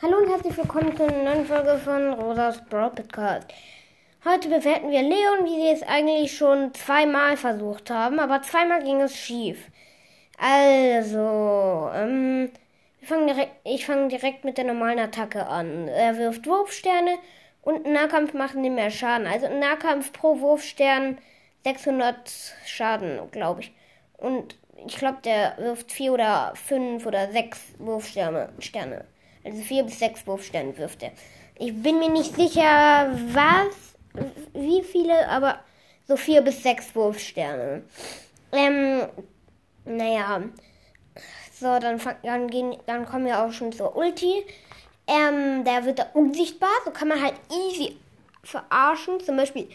Hallo und herzlich willkommen zu einer neuen Folge von Rosas Brawl Podcast. Heute bewerten wir Leon, wie sie es eigentlich schon zweimal versucht haben, aber zweimal ging es schief. Also, ähm, direkt, ich fange direkt mit der normalen Attacke an. Er wirft Wurfsterne und Nahkampf machen die mehr Schaden. Also Nahkampf pro Wurfstern 600 Schaden, glaube ich. Und ich glaube, der wirft vier oder fünf oder sechs Wurfsterne. Sterne. Also vier bis sechs Wurfsterne wirft er. Ich bin mir nicht sicher, was, wie viele, aber so vier bis sechs Wurfsterne. Ähm, naja. So, dann, dann, gehen, dann kommen wir auch schon zur Ulti. Ähm, der wird da unsichtbar. So kann man halt easy verarschen. Zum Beispiel,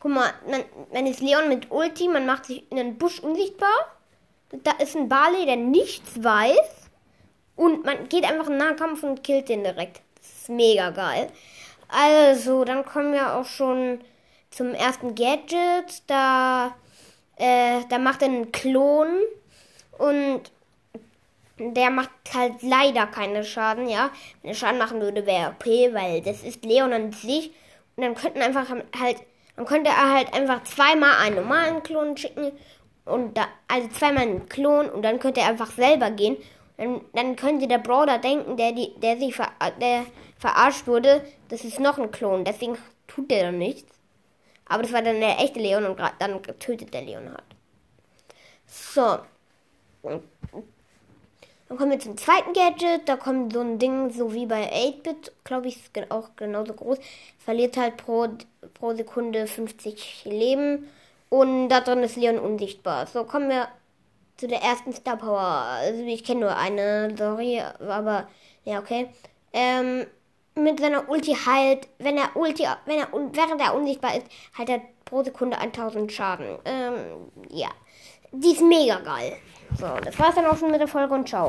guck mal, man, man ist Leon mit Ulti, man macht sich in den Busch unsichtbar. Da ist ein Barley, der nichts weiß. Und man geht einfach in Nahkampf und killt den direkt. Das ist mega geil. Also, dann kommen wir auch schon zum ersten Gadget. Da, äh, da macht er einen Klon. Und der macht halt leider keine Schaden, ja. Wenn er Schaden machen würde, wäre OP, weil das ist Leon an sich. Und dann könnten einfach halt, dann könnte er halt einfach zweimal einen normalen Klon schicken. Und da, also zweimal einen Klon und dann könnte er einfach selber gehen dann, dann könnte der Brawler denken, der, die, der sich ver, der verarscht wurde, das ist noch ein Klon. Deswegen tut der dann nichts. Aber das war dann der echte Leon und dann tötet der Leon halt. So. Dann kommen wir zum zweiten Gadget. Da kommt so ein Ding, so wie bei 8-Bit, glaube ich, ist auch genauso groß. Verliert halt pro, pro Sekunde 50 Leben. Und da drin ist Leon unsichtbar. So kommen wir zu der ersten Star Power. Also ich kenne nur eine, sorry, aber ja, okay. Ähm, mit seiner Ulti heilt, wenn er Ulti, wenn er während er unsichtbar ist, heilt er pro Sekunde 1000 Schaden. Ähm, ja. Die ist mega geil. So, das war's dann auch schon mit der Folge und ciao.